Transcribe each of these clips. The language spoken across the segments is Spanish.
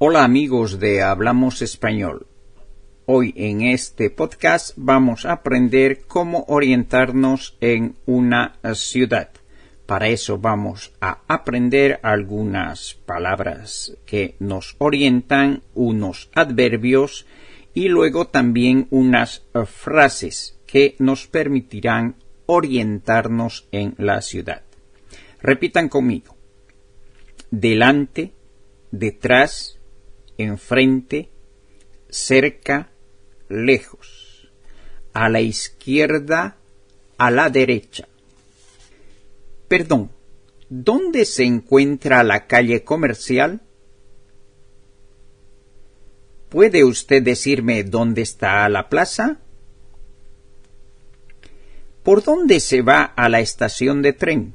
Hola amigos de Hablamos Español. Hoy en este podcast vamos a aprender cómo orientarnos en una ciudad. Para eso vamos a aprender algunas palabras que nos orientan, unos adverbios y luego también unas frases que nos permitirán orientarnos en la ciudad. Repitan conmigo. Delante, detrás, enfrente, cerca, lejos. A la izquierda, a la derecha. Perdón, ¿dónde se encuentra la calle comercial? ¿Puede usted decirme dónde está la plaza? ¿Por dónde se va a la estación de tren?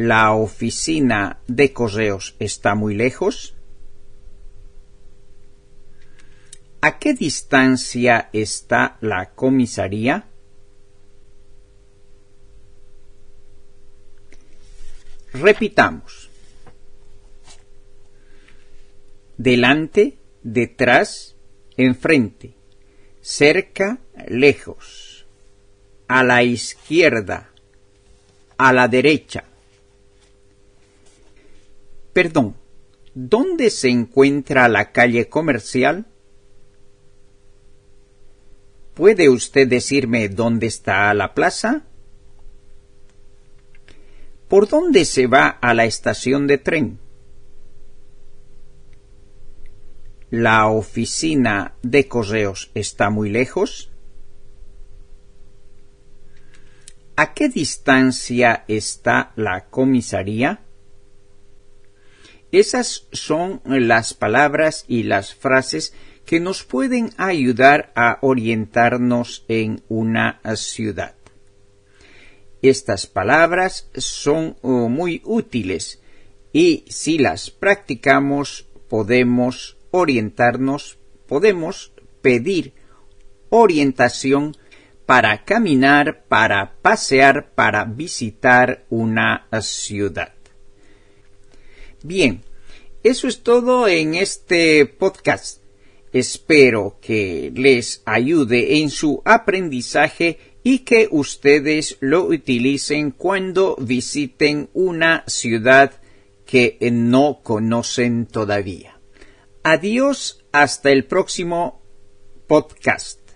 ¿La oficina de correos está muy lejos? ¿A qué distancia está la comisaría? Repitamos. Delante, detrás, enfrente, cerca, lejos, a la izquierda, a la derecha. Perdón, ¿dónde se encuentra la calle comercial? ¿Puede usted decirme dónde está la plaza? ¿Por dónde se va a la estación de tren? ¿La oficina de correos está muy lejos? ¿A qué distancia está la comisaría? Esas son las palabras y las frases que nos pueden ayudar a orientarnos en una ciudad. Estas palabras son oh, muy útiles y si las practicamos podemos orientarnos, podemos pedir orientación para caminar, para pasear, para visitar una ciudad. Bien, eso es todo en este podcast. Espero que les ayude en su aprendizaje y que ustedes lo utilicen cuando visiten una ciudad que no conocen todavía. Adiós hasta el próximo podcast.